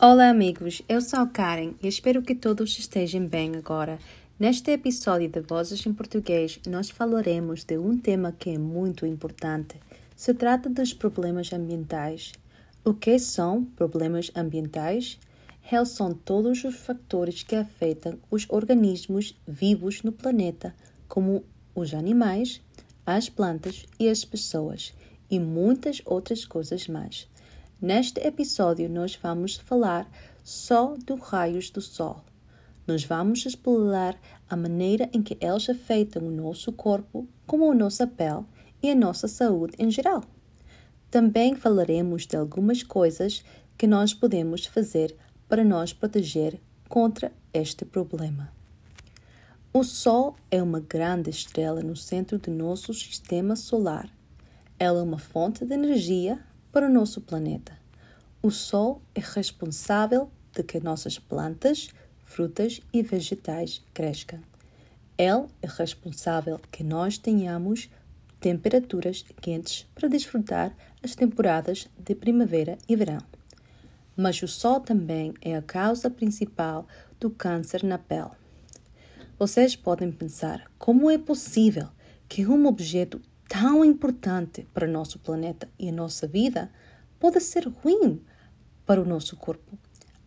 Olá, amigos. Eu sou Karen e espero que todos estejam bem agora. Neste episódio de Vozes em Português, nós falaremos de um tema que é muito importante. Se trata dos problemas ambientais. O que são problemas ambientais? Eles são todos os fatores que afetam os organismos vivos no planeta, como os animais, as plantas e as pessoas, e muitas outras coisas mais. Neste episódio, nós vamos falar só dos raios do Sol. Nós vamos explorar a maneira em que eles afetam o nosso corpo, como a nossa pele e a nossa saúde em geral. Também falaremos de algumas coisas que nós podemos fazer para nos proteger contra este problema. O Sol é uma grande estrela no centro do nosso sistema solar. Ela é uma fonte de energia para o nosso planeta. O Sol é responsável de que nossas plantas, frutas e vegetais cresçam. Ele é responsável que nós tenhamos temperaturas quentes para desfrutar as temporadas de primavera e verão. Mas o Sol também é a causa principal do câncer na pele. Vocês podem pensar como é possível que um objeto tão importante para nosso planeta e a nossa vida pode ser ruim para o nosso corpo.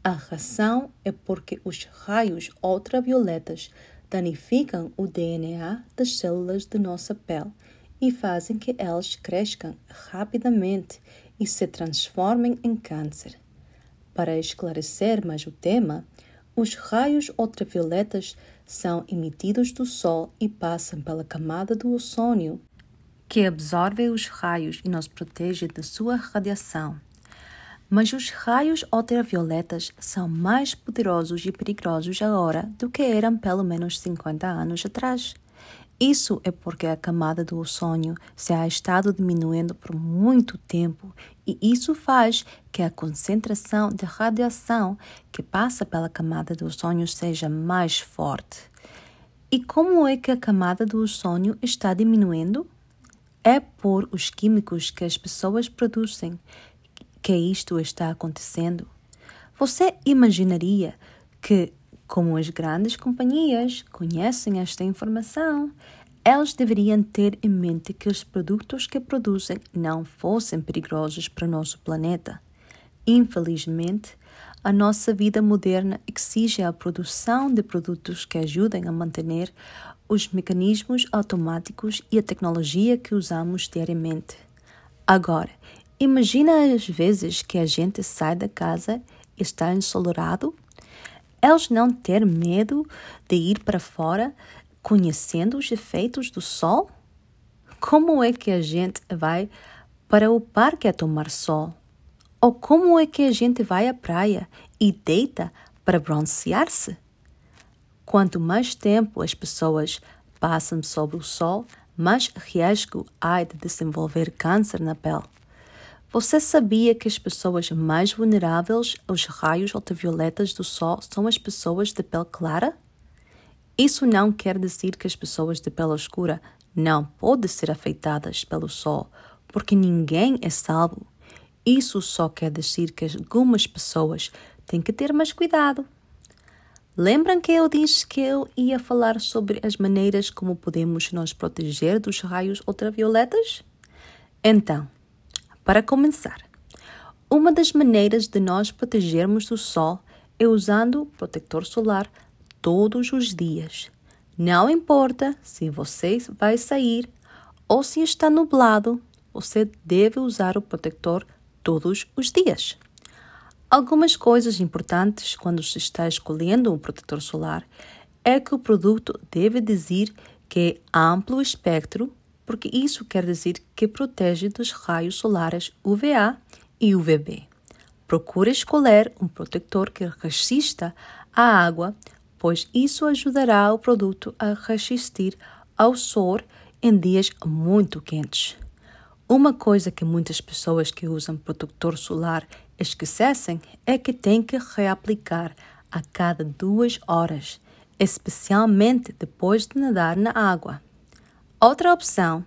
A razão é porque os raios ultravioletas danificam o DNA das células de nossa pele e fazem que elas cresçam rapidamente e se transformem em câncer. Para esclarecer mais o tema, os raios ultravioletas são emitidos do Sol e passam pela camada do ozônio, que absorve os raios e nos protege da sua radiação. Mas os raios ultravioletas são mais poderosos e perigosos agora do que eram pelo menos 50 anos atrás. Isso é porque a camada do ozônio se ha estado diminuindo por muito tempo e isso faz que a concentração de radiação que passa pela camada do ozônio seja mais forte. E como é que a camada do ozônio está diminuindo? É por os químicos que as pessoas produzem que isto está acontecendo? Você imaginaria que, como as grandes companhias conhecem esta informação, elas deveriam ter em mente que os produtos que produzem não fossem perigosos para o nosso planeta. Infelizmente, a nossa vida moderna exige a produção de produtos que ajudem a manter os mecanismos automáticos e a tecnologia que usamos diariamente. Agora, Imagina as vezes que a gente sai da casa e está ensolarado. Eles não ter medo de ir para fora conhecendo os efeitos do sol? Como é que a gente vai para o parque a tomar sol? Ou como é que a gente vai à praia e deita para bronzear-se? Quanto mais tempo as pessoas passam sob o sol, mais risco há de desenvolver câncer na pele. Você sabia que as pessoas mais vulneráveis aos raios ultravioletas do sol são as pessoas de pele clara? Isso não quer dizer que as pessoas de pele escura não podem ser afetadas pelo sol, porque ninguém é salvo. Isso só quer dizer que algumas pessoas têm que ter mais cuidado. Lembram que eu disse que eu ia falar sobre as maneiras como podemos nos proteger dos raios ultravioletas? Então, para começar, uma das maneiras de nós protegermos do sol é usando protetor solar todos os dias. Não importa se você vai sair ou se está nublado, você deve usar o protetor todos os dias. Algumas coisas importantes quando se está escolhendo um protetor solar é que o produto deve dizer que é amplo espectro porque isso quer dizer que protege dos raios solares UVA e UVB. Procure escolher um protetor que resista à água, pois isso ajudará o produto a resistir ao sol em dias muito quentes. Uma coisa que muitas pessoas que usam protetor solar esquecem é que tem que reaplicar a cada duas horas, especialmente depois de nadar na água. Outra opção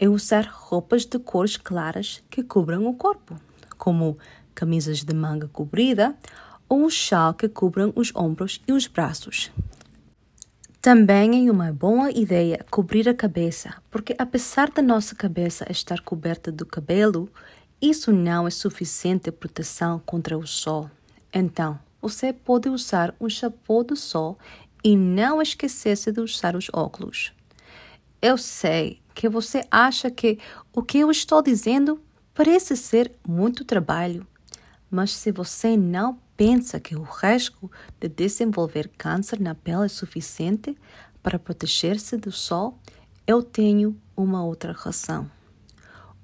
é usar roupas de cores claras que cubram o corpo, como camisas de manga comprida ou um chal que cubram os ombros e os braços. Também é uma boa ideia cobrir a cabeça, porque apesar da nossa cabeça estar coberta do cabelo, isso não é suficiente proteção contra o sol. Então, você pode usar um chapéu do sol e não esquecer de usar os óculos. Eu sei que você acha que o que eu estou dizendo parece ser muito trabalho, mas se você não pensa que o risco de desenvolver câncer na pele é suficiente para proteger-se do sol, eu tenho uma outra razão.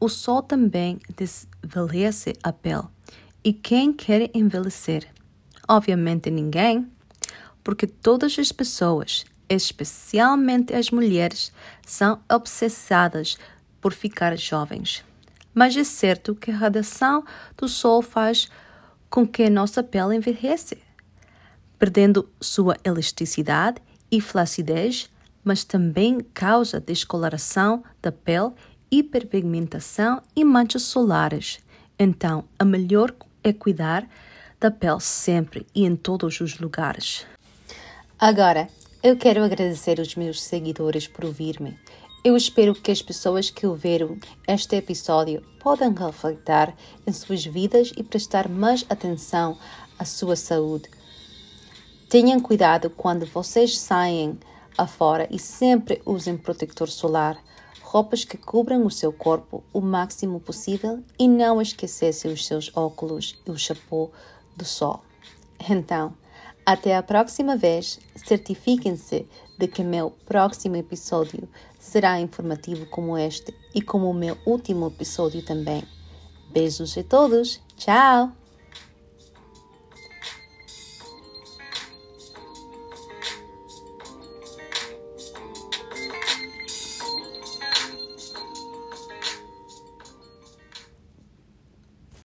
O sol também desvelhece a pele. E quem quer envelhecer? Obviamente ninguém, porque todas as pessoas, especialmente as mulheres, são obsessadas por ficar jovens. Mas é certo que a radiação do sol faz com que nossa pele envelhece, perdendo sua elasticidade e flacidez, mas também causa descoloração da pele, hiperpigmentação e manchas solares. Então, a melhor é cuidar da pele sempre e em todos os lugares. Agora, eu quero agradecer os meus seguidores por ouvir-me. Eu espero que as pessoas que ouviram este episódio possam refletir em suas vidas e prestar mais atenção à sua saúde. Tenham cuidado quando vocês saem afora e sempre usem protetor solar, roupas que cubram o seu corpo o máximo possível e não esquecessem os seus óculos e o chapéu do sol. Então, até a próxima vez, certifiquem-se de que meu próximo episódio será informativo como este e como o meu último episódio também. Beijos a todos, tchau!